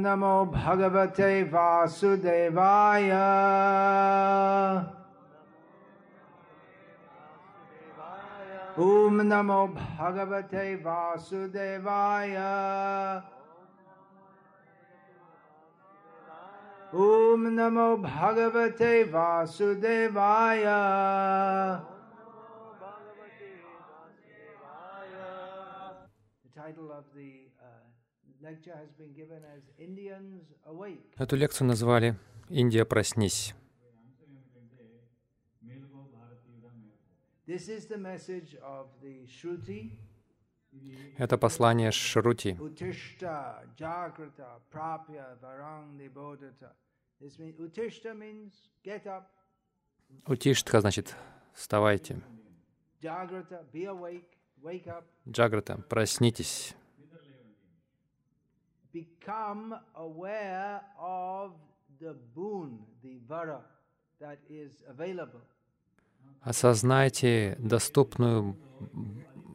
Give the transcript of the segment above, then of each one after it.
नमो भगवते वासुदेवाय ॐ नमो भगवते वासुदेवाय ॐ नमो भगवते वासुदेवाय The title of the Эту лекцию назвали «Индия, проснись». Это послание Шрути. Утиштха значит «вставайте». Джаграта, проснитесь. Become aware of the boon, the vara that is available. Осознайте доступную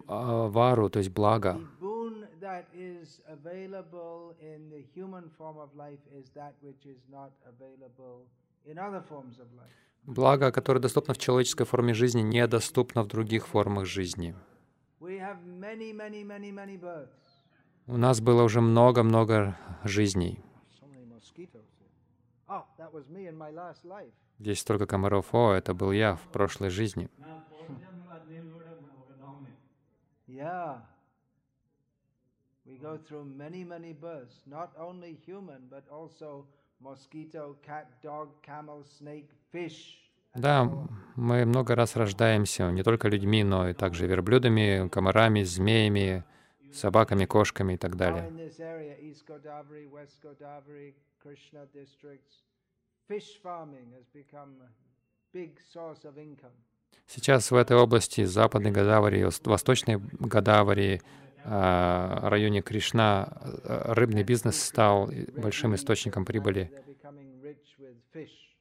а, вару, то есть благо. The boon that is available in the human form of life is that which is not available in other forms of life. Благо, которое доступно в человеческой форме жизни, недоступно в других формах жизни. We have many, many, many, many births. У нас было уже много-много жизней. Здесь столько комаров. О, это был я в прошлой жизни. Да, мы много раз rождаемся не только людьми, но и также верблюдами, комарами, змеями, собаками, кошками и так далее. Сейчас в этой области Западной Гадавари, Вос- Восточной Гадавари, районе Кришна, а, рыбный бизнес стал большим источником прибыли.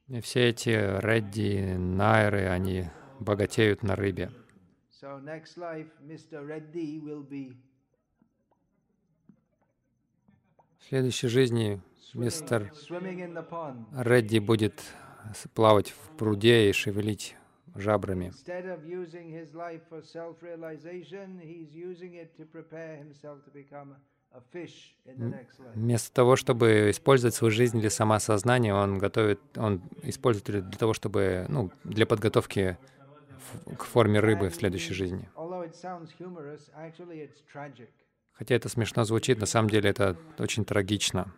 И все эти Редди, Найры, они богатеют на рыбе. So next life, Mr. Reddy will be В следующей жизни мистер. Редди будет плавать в пруде и шевелить жабрами. Вместо того, чтобы использовать свою жизнь для самоосознания, он готовит, он использует ее для того, чтобы, ну, для подготовки к форме рыбы в следующей жизни. Хотя это смешно звучит, на самом деле это очень трагично.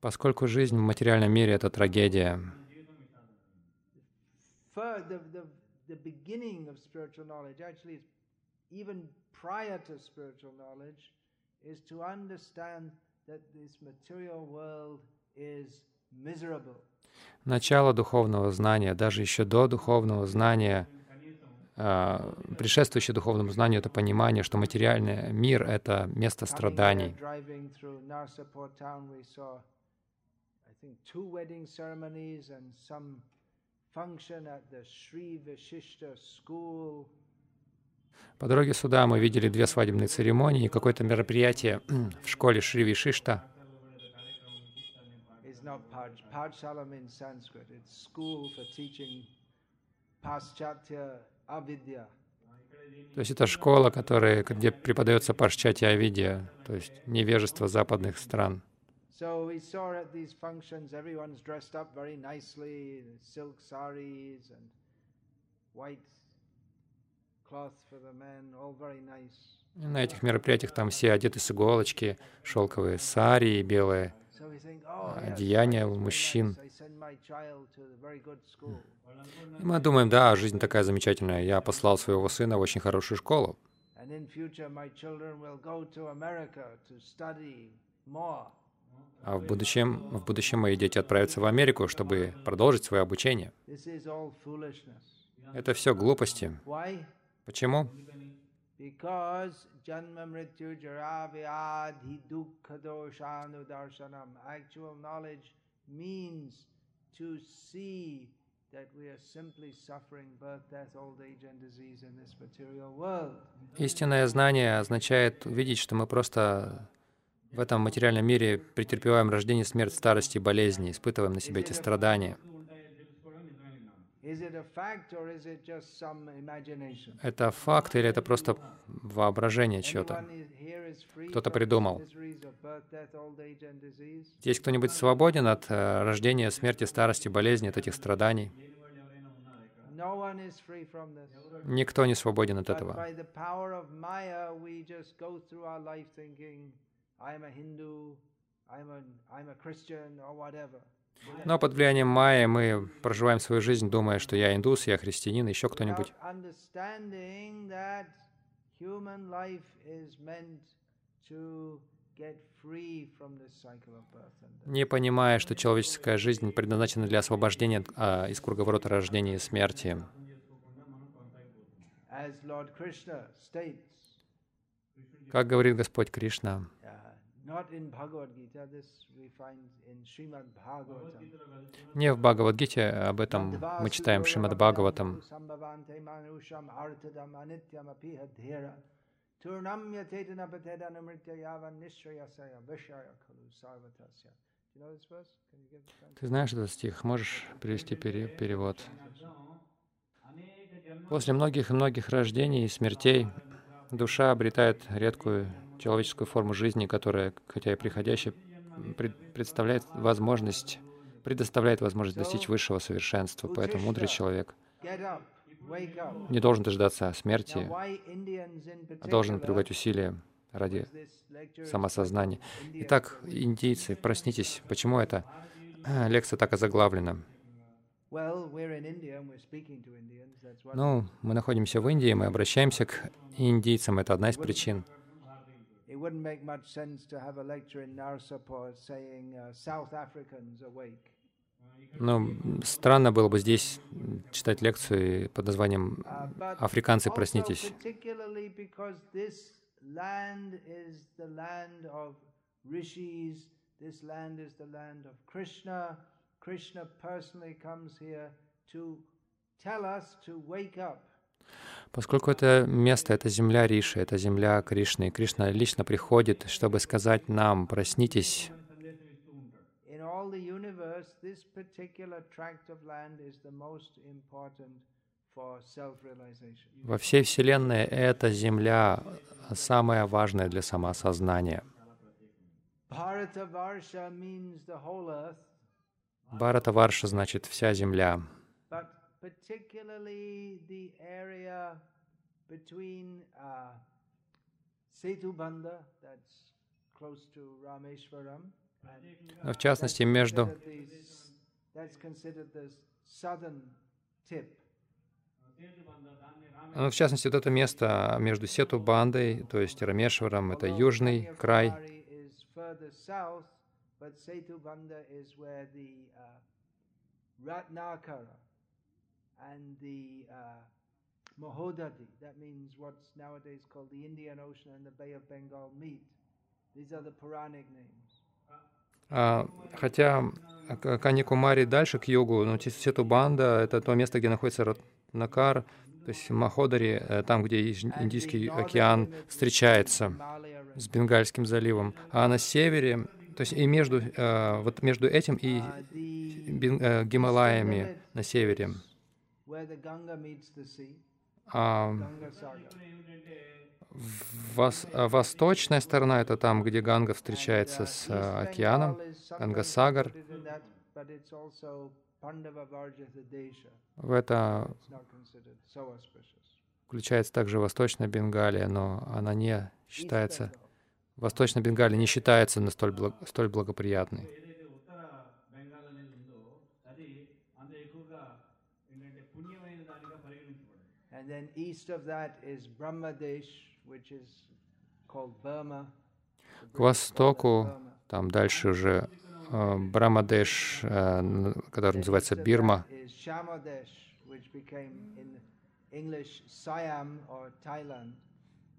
Поскольку жизнь в материальном мире — это трагедия, is to understand that this material world is miserable. Начало духовного знания, даже еще до духовного знания, а, предшествующее духовному знанию — это понимание, что материальный мир — это место страданий. По дороге сюда мы видели две свадебные церемонии и какое-то мероприятие в школе Шри Вишишта. Not Paj, Pajshalam in Sanskrit. It's school for teaching Paschatya Avidya. То есть это школа, которая, где преподается Паршчати Авидия, то есть невежество западных стран. So we saw at these functions, everyone's dressed up very nicely, silk saris and white cloth for the men, all very nice. И на этих мероприятиях там все одеты с иголочки, шелковые сари, белые Oh, одеяния у is very мужчин. И мы думаем, да, жизнь такая замечательная. Я послал своего сына в очень хорошую школу. А в будущем, в будущем мои дети отправятся в Америку, чтобы продолжить свое обучение. Это все глупости. Почему? Because janma mrityu jara vyadhi dukkha doshanu darshanam. Actual knowledge means to see that we are simply suffering birth, death, old age, and disease in this material world. Истинное знание означает увидеть, что мы просто в этом материальном мире претерпеваем рождение, смерть, старость и болезни, испытываем на себе эти страдания. Is it a fact or is it just some imagination? Это факт или это просто воображение чего-то? Кто-то придумал. Здесь кто-нибудь свободен от э, рождения, смерти, старости, болезни, от этих страданий? Никто не свободен от этого. Но под влиянием майя мы проживаем свою жизнь, думая, что я индус, я христианин, еще кто-нибудь. Не понимая, что человеческая жизнь предназначена для освобождения а, из круговорота рождения и смерти. Как говорит Господь Кришна, не в Бхагавадгите, об этом мы читаем в Шримад Бхагаватам. Ты знаешь этот стих? Можешь привести пере- перевод? После многих и многих рождений и смертей душа обретает редкую человеческую форму жизни, которая, хотя и приходящая, пред- представляет возможность, предоставляет возможность достичь высшего совершенства. Поэтому мудрый человек не должен дождаться смерти, а должен прилагать усилия ради самосознания. Итак, индийцы, проснитесь. Почему эта лекция так озаглавлена? Ну, мы находимся в Индии, мы обращаемся к индийцам. Это одна из причин. It wouldn't make much sense to have a lecture in Narsapur saying uh, South Africans awake. Ну, странно было бы здесь читать лекцию под названием Uh, but «Африканцы, also проснитесь». particularly because this land is the land of rishis, this land is the land of Krishna. Krishna personally comes here to tell us to wake up. Поскольку это место, это земля Риши, это земля Кришны, Кришна лично приходит, чтобы сказать нам «проснитесь». Во всей Вселенной эта земля самая важная для самоосознания. Bharatavarsha means the whole earth, Бхарата Варша значит «вся земля». Particularly the area between uh, Setubandha, that's close to Rameshwaram, Но в частности, между considered the s- that's considered the southern tip. Ну, в частности, вот это место между Сету Бандой, то есть Рамешваром, это южный край, uh, Ratnakara and the uh, Mahodadi, that means what's nowadays called the Indian Ocean and the Bay of Bengal meet. These are the Puranic names. А, хотя К- Каньякумари дальше, к югу, но Сетубанда — это то место, где находится Ратнакар, то есть Маходари, э, там, где Индийский океан встречается с Бенгальским заливом. А на севере, то есть и между, э, вот между этим и Бен- э, Гималаями на севере. А вос- восточная сторона — это там, где Ганга встречается uh, с э, Bengal океаном. Гангасагар. Varjata Desha. В это включается также Восточная Бенгалия, но она не считается. Восточная Бенгалия не считается на столь, благ- столь благоприятной. And then east of that is Brahmadesh, which is called Burma. К востоку, там дальше уже э, Брамадеш, э, который называется Бирма.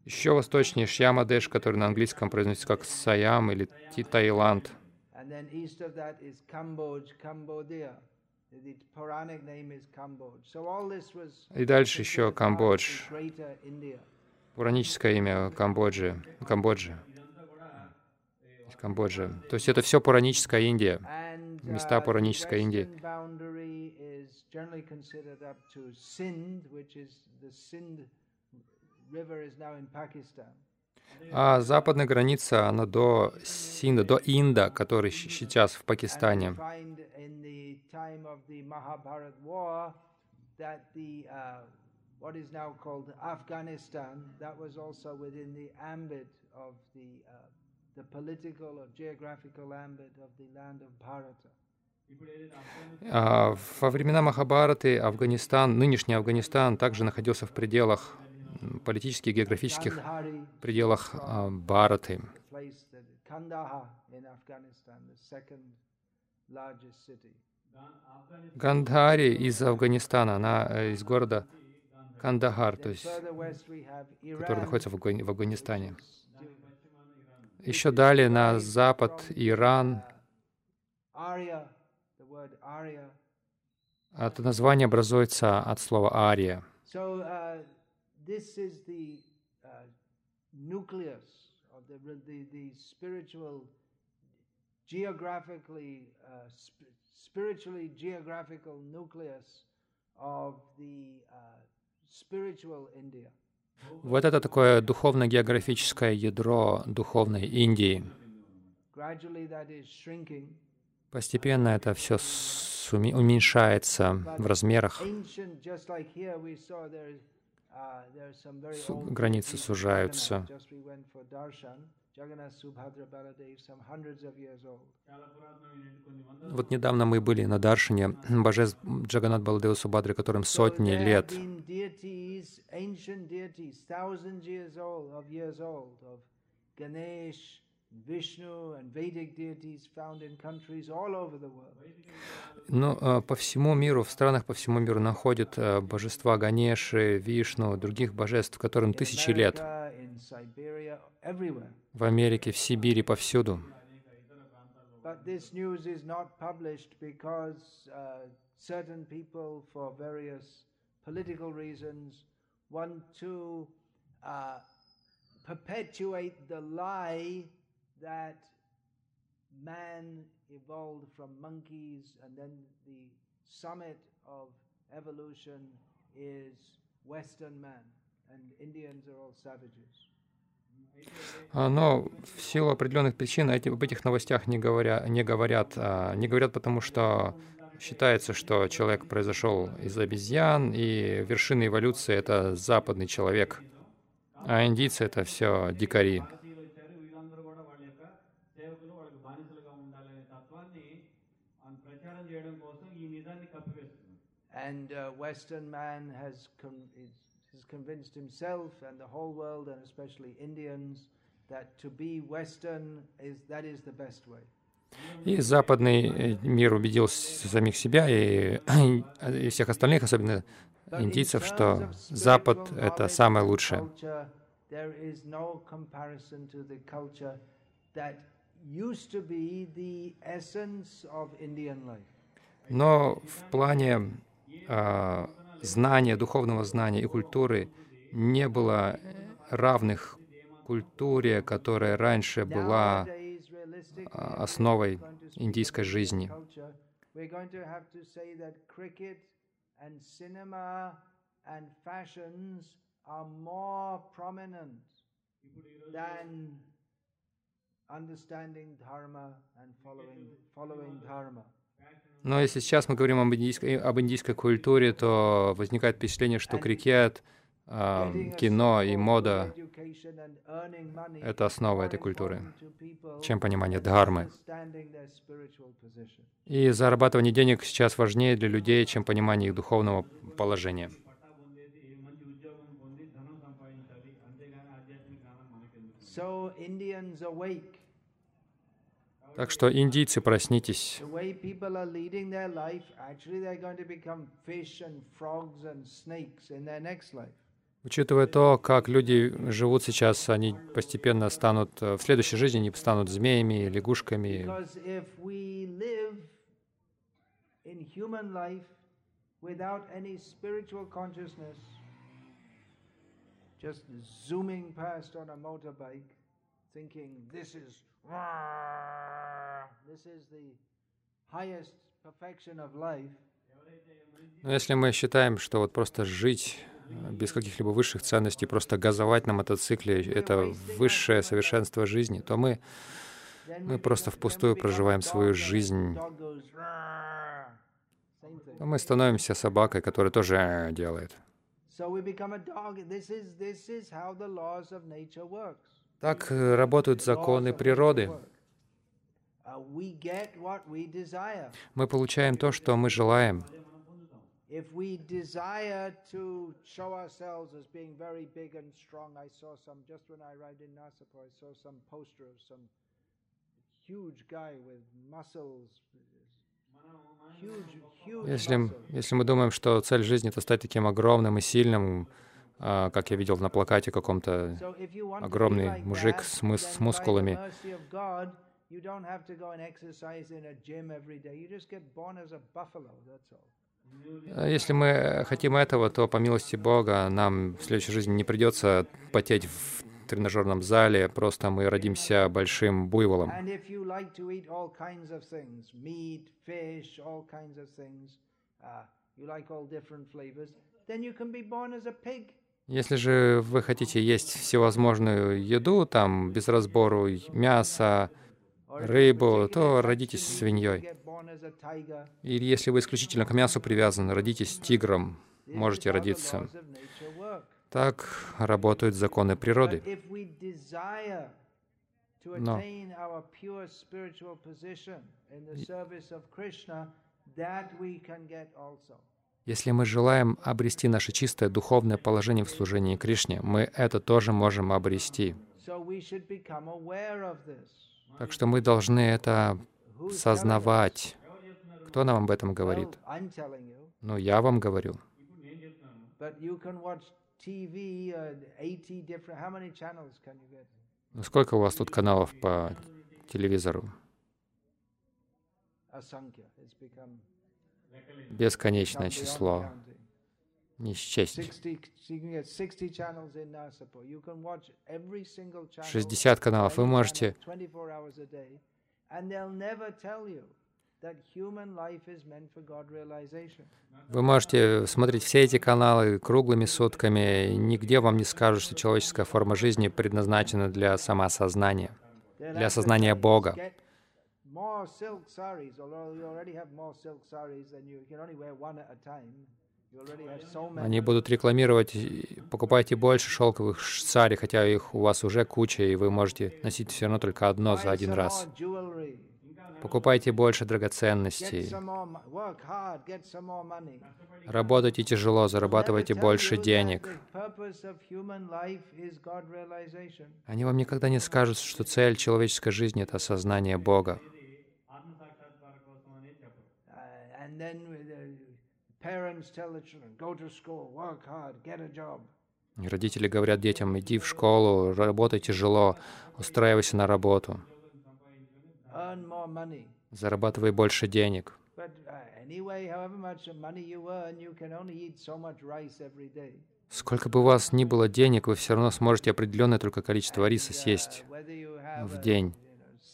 Еще восточнее Шьямадеш, который на английском произносится как Саям или Таиланд. And then east of that is Cambodge, Cambodia. И дальше еще Камбодж, пураническое имя Камбоджи, Камбоджи, из Камбоджи. То есть это все пураническая Индия. Места uh, пуранической Индии. А западная граница, она до Синда, до Инда, который сейчас в Пакистане. А во времена Махабараты Афганистан, нынешний Афганистан, также находился в пределах политических и географических пределах а, Бараты. Гандхари из Афганистана, она э, из города Кандахар, то есть, который находится в Афганистане. Еще далее на запад Иран. Это название образуется от слова «ария». Uh, this is the uh, nucleus of the, the, the spiritual, geographically, uh, sp- spiritually geographical nucleus of the uh, spiritual India. Вот это такое духовно-географическое ядро духовной Индии. Gradually that is shrinking. Постепенно это все уменьшается в размерах, границы сужаются. Вот недавно мы были на Даршине, Божес Джаганат Баладева Субхадри, которым сотни лет. Ganesh, но э, по всему миру, в странах по всему миру находят э, божества Ганеши, Вишну, других божеств, которым тысячи лет. В Америке, в Сибири, повсюду. But this news is not published because uh, certain people, for various political reasons, want to uh, perpetuate the lie that man evolved from monkeys and then the summit of evolution is Western man and Indians are all savages. А, Но в силу определенных причин эти, об этих новостях не, говоря, не говорят. а, Не говорят, потому что считается, что человек произошел из обезьян, и вершина эволюции — это западный человек. А индийцы — это все дикари. And uh, Western man has, con- has convinced himself and the whole world, and especially Indians, that to be Western is that is the best way. И западный э, мир убедил самих себя и, и всех остальных, особенно индийцев, что Запад — это самое лучшее. Но в плане а, знания, духовного знания и культуры не было равных культуре, которая раньше была а, основой индийской жизни. understanding dharma and following following dharma. Но если сейчас мы говорим об индийской, э, об индийской культуре, то возникает впечатление, что крикет, э, кино и мода — это основа этой культуры, чем понимание дхармы. И зарабатывание денег сейчас важнее для людей, чем понимание их духовного положения. So Indians awake. Так что, индийцы, проснитесь. Учитывая то, как люди живут сейчас, они постепенно станут, э, в следующей жизни они станут змеями, лягушками. Just zooming past on a motorbike, thinking this is this is the highest perfection of life. Но если мы считаем, что вот просто жить э, без каких-либо высших ценностей, просто газовать на мотоцикле — это высшее совершенство жизни, то мы, мы просто впустую проживаем свою жизнь. То мы становимся собакой, которая тоже «э» делает. So we become a dog. This is this is how the laws of nature works. Так э, работают законы природы. Uh. Мы получаем то, что мы желаем. Если, если мы думаем, что цель жизни — это стать таким огромным и сильным, а, как я видел на плакате каком-то, огромный мужик с, мыс- с мускулами. А Если мы хотим этого, то по милости Бога нам в следующей жизни не придется потеть в тренажерном зале, просто мы родимся большим буйволом. Uh, you like all different flavors, then you can be born as a pig. Если же вы хотите есть всевозможную еду, там, без разбору, мясо, рыбу, то родитесь свиньей. Или если вы исключительно к мясу привязаны, родитесь тигром, можете родиться. Так работают законы природы. if Если мы желаем обрести наше чистое духовное положение в служении Кришне, мы это тоже можем обрести. Так что мы должны это сознавать. Кто нам об этом говорит? Ну, я вам говорю. but you can watch TV, uh, 80 different. How many channels can you get? Ну, сколько у вас тут каналов по телевизору? Бесконечное число. Не счесть. 60, you can get 60 channels in Nasapur. You can watch every single channel. 60 каналов. Вы можете channel, 24 hours a day, and they'll never tell you that human life is meant for God realization. Вы можете смотреть все эти каналы круглыми сутками. и Нигде вам не скажут, что человеческая форма жизни предназначена для самоосознания, для осознания Бога. More silk saris, although you already have more silk saris than you, can only wear one at a time. Они будут рекламировать, покупайте больше шелковых сари, хотя их у вас уже куча, и вы можете носить все равно только одно за один раз. Покупайте больше драгоценностей. Работайте тяжело, зарабатывайте больше денег. Они вам никогда не скажут, что цель человеческой жизни — это осознание Бога. Uh, and then parents tell the children, go to school, work hard, get a job. Родители говорят детям, иди в школу, работай тяжело, устраивайся на работу, зарабатывай больше денег. Uh. Сколько бы у вас ни было денег, вы все равно сможете определенное только количество риса Uh, съесть в день.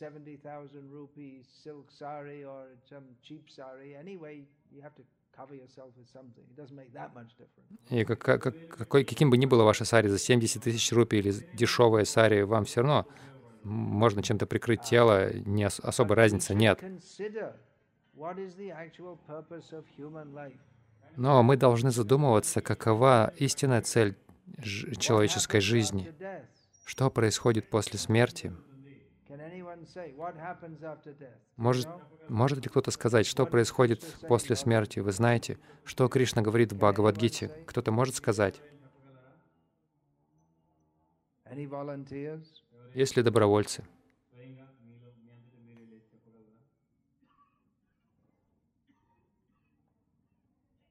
You know, 70,000 rupee silk sari or some cheap sari, anyway, you have to. И как, как- как- какой, каким бы ни было ваше сари за 70 тысяч рупий или дешевое сари, вам все равно можно чем-то прикрыть тело, не ос- особой разницы нет. Но мы должны задумываться, какова истинная цель человеческой жизни. Что происходит после смерти? Can anyone say what happens after death? Может, может ли кто-то сказать, что происходит после смерти? Вы знаете, что Кришна говорит в Бхагавадгите? Кто-то может сказать? Есть ли добровольцы?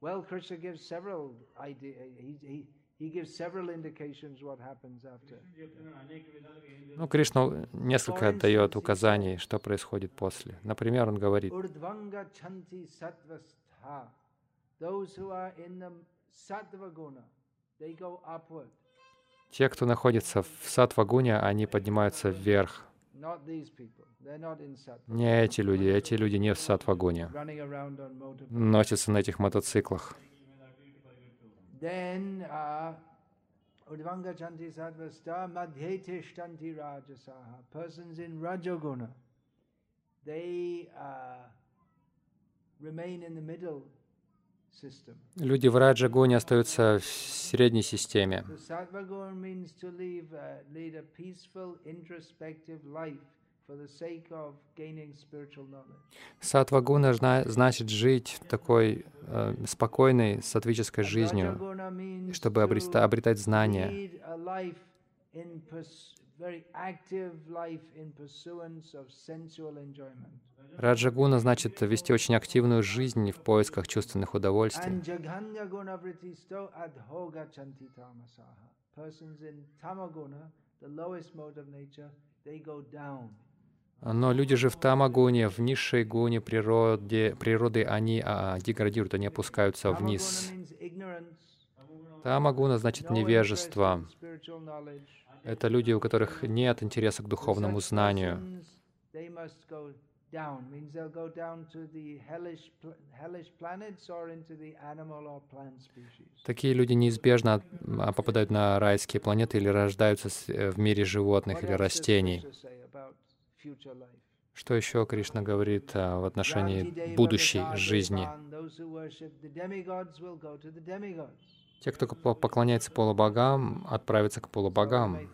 Well, Krishna gives several ideas. He, he, He gives several indications what happens after. Ну, Кришна несколько дает указаний, что происходит после. Например, он говорит, те, кто находится в сатвагуне, они поднимаются вверх. Не эти люди, эти люди не в сатвагуне. Носятся на этих мотоциклах. Then uh, Udvanga Chanti Satvasta Madhyete Shtanti Rajasaha. Persons in Rajoguna, they uh, remain in the middle system. Люди в Раджагуне остаются в средней системе. Uh. Сатвагуна зна- значит жить такой э, спокойной сатвической жизнью, чтобы to обретать знания. Раджагуна значит вести очень активную жизнь в поисках чувственных удовольствий. And jaghanya guna vritisto adhoga chanti tamasaha. Persons in tamaguna, the lowest mode of nature, they go down. Но люди же в тамагуне, в низшей гуне природе, природы, они а, деградируют, они опускаются вниз. Тамагуна значит невежество. Это люди, у которых нет интереса к духовному знанию. Такие люди неизбежно а, попадают на райские планеты или рождаются э, в мире животных или растений. Krishna say about future life? Что еще Кришна говорит а, в отношении будущей жизни? Те, кто по- поклоняется полубогам, отправятся к So полубогам. may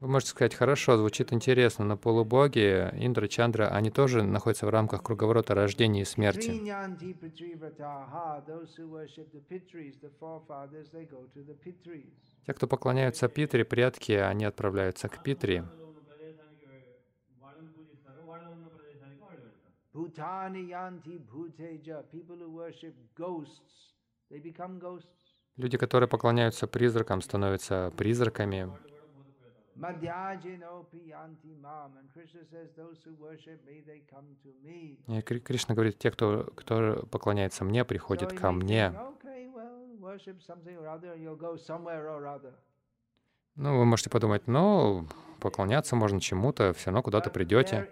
вы можете сказать, хорошо, звучит интересно, но полубоги, Индра, Чандра, они тоже находятся в рамках круговорота рождения и смерти. Те, кто поклоняются Питре, предки, они отправляются к Питре. Люди, которые поклоняются призракам, становятся призраками. И Кришна говорит, те, кто, кто поклоняется мне, приходят ко мне. Ну, вы можете подумать, ну, поклоняться можно чему-то, все равно куда-то придете.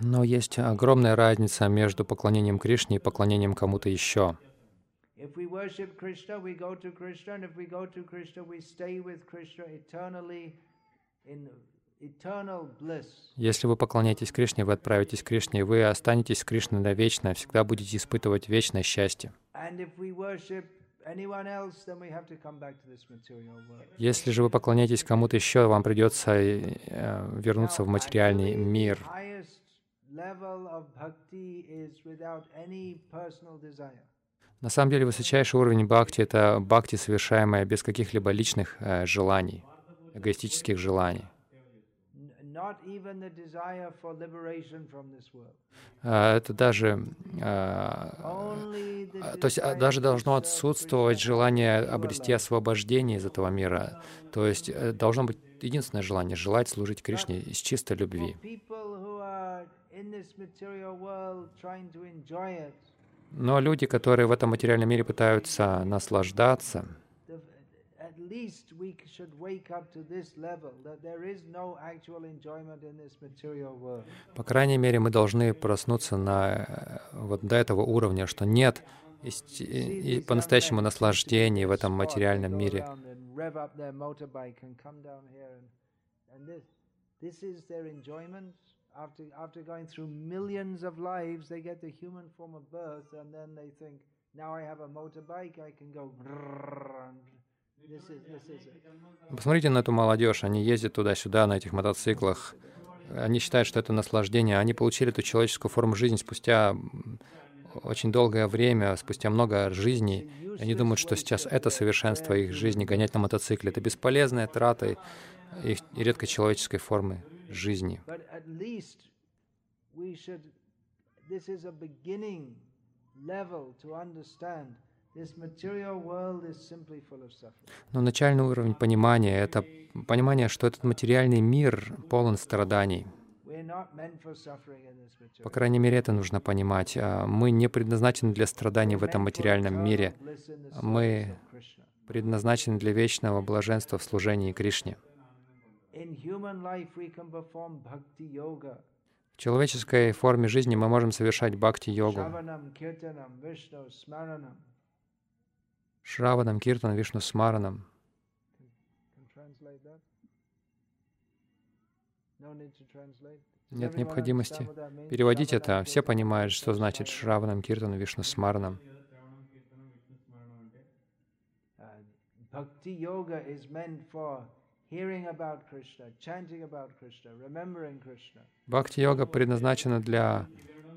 Но есть огромная разница между поклонением Кришне и поклонением кому-то еще. If we worship Krishna, we go to Krishna, and if we go to Krishna, we stay with Krishna eternally in eternal bliss. Если вы поклоняетесь Кришне, вы отправитесь к Кришне, вы останетесь с Кришной навечно, всегда будете испытывать вечное счастье. Если же вы поклоняетесь кому-то еще, вам придется э, вернуться в материальный мир. Level of bhakti is without any personal desire. На самом деле, высочайший уровень бхакти — это бхакти, совершаемое без каких-либо личных э, желаний, эгоистических желаний. Э, Это даже... э, А, То есть а, даже должно отсутствовать желание обрести освобождение из этого мира. То есть э, должно быть единственное желание — желать служить Кришне из чистой любви. Но люди, которые в этом материальном мире пытаются наслаждаться, по крайней мере, мы должны проснуться на э, вот до этого уровня, что нет по-настоящему наслаждения в этом материальном мире. this is their enjoyment. After, after going through millions of lives, they get the human form of birth, and then they think, now I have a motorbike, I can go. This is, this is. Посмотрите на эту молодежь, они ездят туда-сюда на этих мотоциклах. Они считают, что это наслаждение. Они получили эту человеческую форму жизни спустя очень долгое время, спустя много жизней, они думают, что сейчас это совершенство их жизни, гонять на мотоцикле. Это бесполезная трата их редко человеческой формы жизни. Но начальный уровень понимания — это понимание, что этот материальный мир полон страданий. По крайней мере, это нужно понимать. А Мы не предназначены для страданий в этом материальном мире. Мы предназначены для вечного блаженства в служении Кришне. В человеческой форме жизни мы можем совершать бхакти-йогу. Шраванам, Киртан, Вишну, Смаранам. Нет необходимости переводить это. Все понимают, что значит. Шраванам, Киртан, Вишну, Смаранам. Uh, Бхакти-йога предназначена для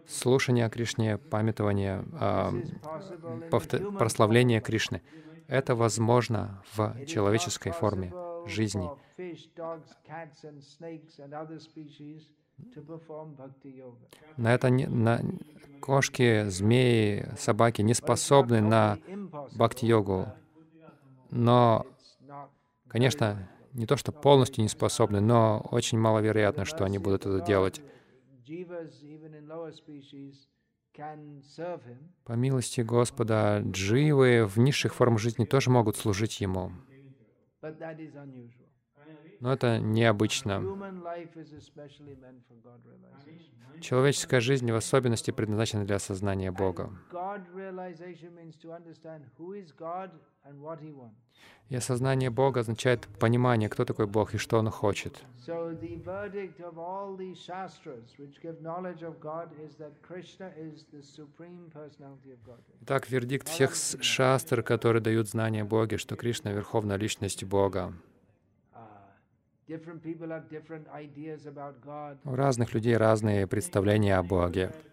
слушания о Кришне, памятования, а, human прославления. Кришны. Это возможно в человеческой форме жизни. На это не, на кошки, змеи, собаки не способны на бхакти-йогу. Но, конечно, не то, что полностью не способны, но очень маловероятно, что они будут это делать. По милости Господа, дживы в низших формах жизни тоже могут служить Ему. but that is unusual. Но это необычно. Человеческая жизнь в особенности предназначена для осознания Бога. И осознание Бога означает понимание, кто такой Бог и что Он хочет. Итак, вердикт всех шастр, которые дают знание Боге, что Кришна — Верховная Личность Бога. Uh, different people have different ideas about God, У разных людей разные представления о Боге. uh.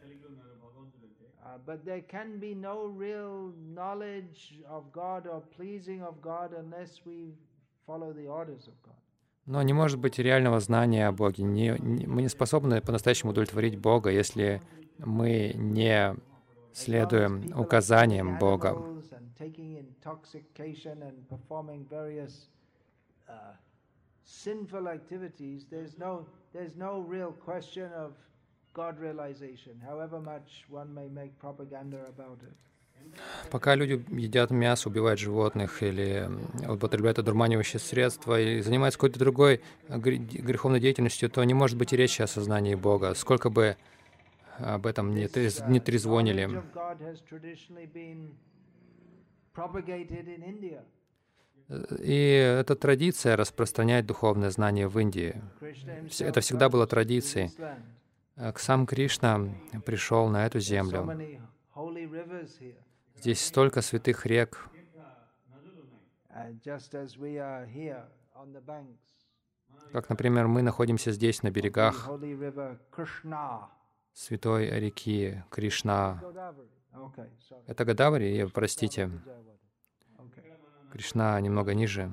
Но не может быть реального знания о Боге. Не- не- мы не способны по-настоящему удовлетворить Бога, если мы не следуем указаниям Бога. Sinful activities, there's no there's no real question of God realization, however much one may make propaganda about it. Пока люди едят мясо, убивают животных или употребляют одурманивающие средства и занимаются какой-то другой э, гре- греховной деятельностью, то не может быть и речи о сознании Бога, сколько бы об этом не, трез- uh, не knowledge трезвонили. И эта традиция распространять духовное знание в Индии. Это всегда было традицией. Э, к Сам Кришна пришел на эту землю. Здесь столько святых рек, как, например, мы находимся здесь, на берегах святой реки Кришна. Это Гадавари, простите. Кришна немного ниже.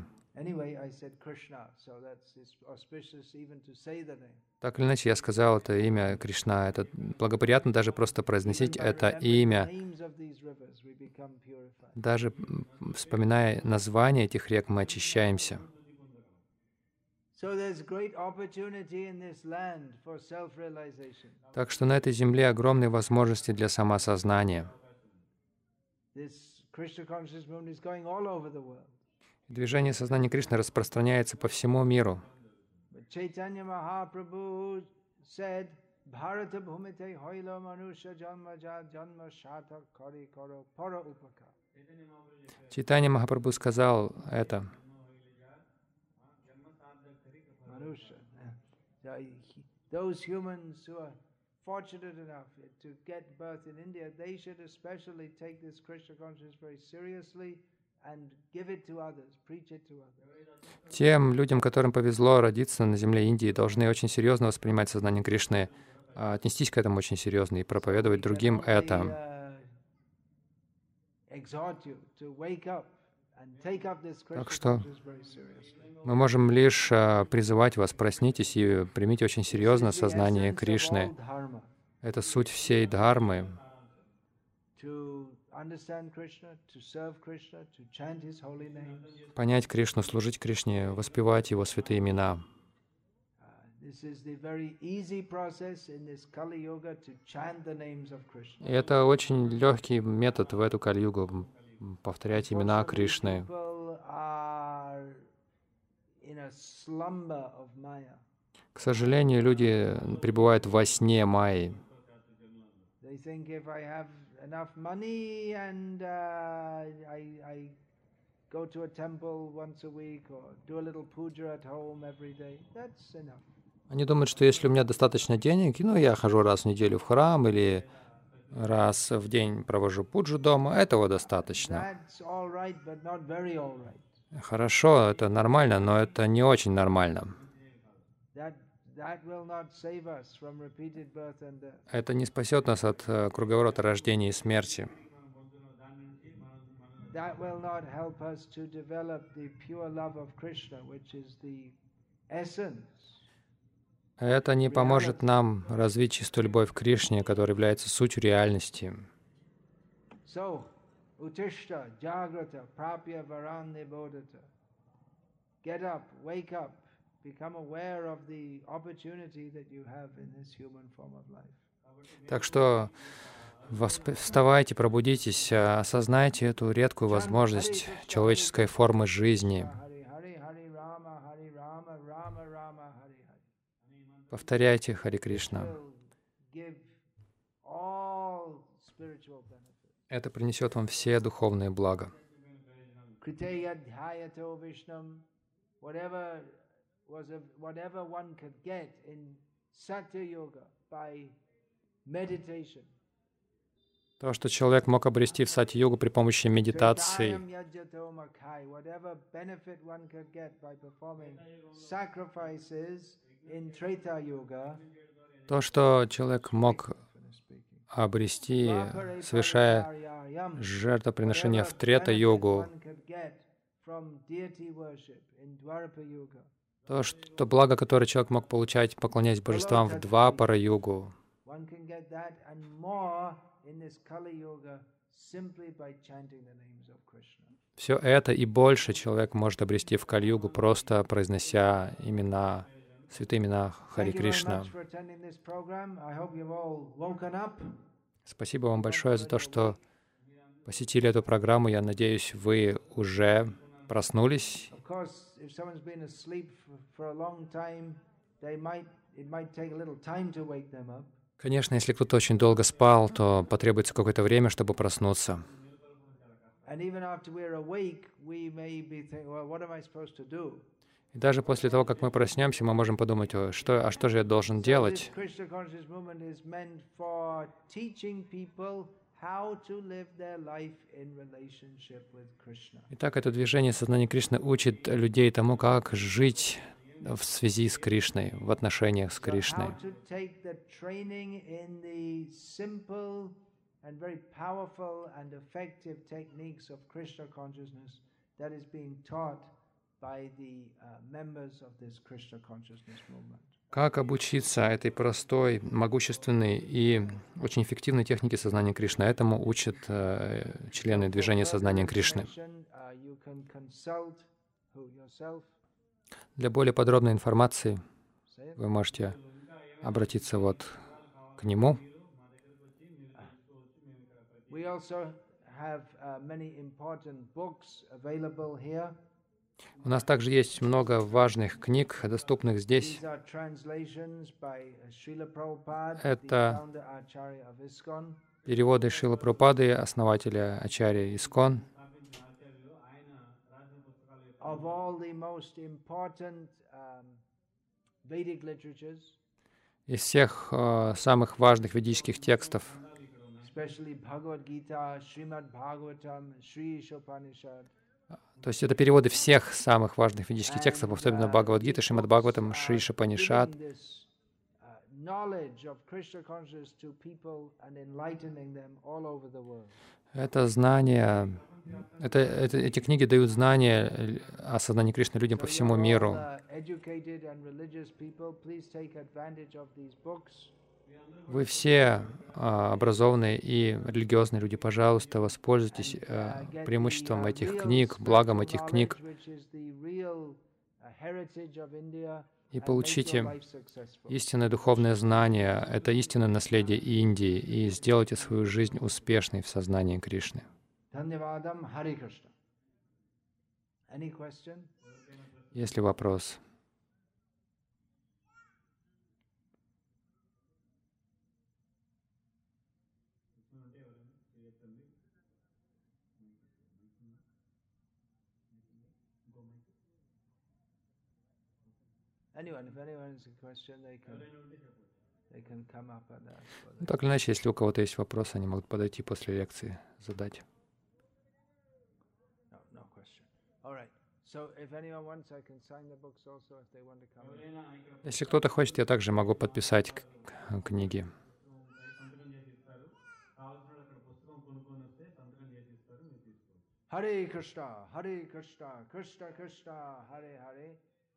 Так или иначе, я сказал это имя Кришна. Это благоприятно даже просто произносить это имя. Даже вспоминая название этих рек, мы очищаемся. Так что на этой земле огромные возможности для самосознания. This Движение сознания Кришны распространяется по всему миру. Читание Махапрабху сказал это. Those humans who are fortunate enough to get birth in India, they should especially take this Krishna consciousness very seriously and give it to others, preach it to others. Тем людям, которым повезло родиться на земле Индии, должны очень серьезно воспринимать сознание Кришны, а, отнестись к этому очень серьезно и проповедовать другим это. Uh, Так что мы можем лишь а, призывать вас, проснитесь и примите очень серьезно сознание Кришны. Это суть всей дхармы. Понять Кришну, служить Кришне, воспевать Его святые имена. Uh. И это очень легкий метод в эту кальюгу м, повторять имена Кришны. К сожалению, люди пребывают во сне Майи. Uh. Они думают, что если у меня достаточно денег, ну, я хожу раз в неделю в храм или раз в день провожу пуджу дома, этого достаточно. Хорошо, это нормально, но это не очень нормально. Это не спасет нас от э, круговорота рождения и смерти. That Это не поможет нам развить чистую любовь к Кришне, которая является сутью реальности. Так что вставайте, пробудитесь, осознайте эту редкую возможность человеческой формы жизни. Повторяйте Хари Кришна. Это принесет вам все духовные блага. То, что человек мог обрести в сати-йогу при помощи медитации, То, что человек мог обрести, совершая жертвоприношение в трета-йогу, то, что благо, которое человек мог получать, поклоняясь божествам в два пара-югу, One can get that and more in this Kali Yoga simply by chanting the names of Krishna. все это и больше человек может обрести в Кальюгу, просто произнося имена, святые имена Хари Кришна. Спасибо вам большое за то, что посетили эту программу. Я надеюсь, вы уже проснулись. Конечно, если кто-то очень долго спал, то потребуется какое-то время, чтобы проснуться. And even after we're awake, we may be thinking, well, what am I supposed to do? И даже после того, как мы проснемся, мы можем подумать, «О, что, а что же я должен делать? Итак, это движение сознания Кришны учит людей тому, как жить в связи с Кришной, в отношениях с Кришной. Как обучиться этой простой, могущественной и очень эффективной технике сознания Кришны? Этому учат э, члены движения сознания Кришны. Uh. Для более подробной информации вы можете обратиться вот к нему. We also have uh, many important books available here. У нас также есть много важных книг, доступных здесь. Uh, Это-. Переводы Шила Прупады, основателя Ачарьи Искон. um, Из всех э, самых важных ведических текстов, especially Bhagavad Gita, Srimad Bhagavatam, Sri Ishopanishad, то есть это переводы всех самых важных ведических текстов, особенно Бхагавадгита, Шримад Бхагаватам, Шри Шапанишат. over the world. Это знание, это, это, эти книги дают знания э, о сознании Кришны людям по всему миру. Вы все а, образованные и религиозные люди, пожалуйста, воспользуйтесь э, преимуществом этих книг, благом этих книг и получите истинное духовное знание. Это истинное наследие Индии. И сделайте свою жизнь успешной в сознании Кришны. Есть ли вопрос? Anyone, if anyone has a question, they can, they can come up and ask for that. Так или иначе, если у кого-то есть вопрос, они могут подойти после лекции, задать. No, no question. All right. Если кто-то хочет, я также могу подписать книги. Hare Krishna, Hare Krishna, Krishna Krishna, Hare Hare.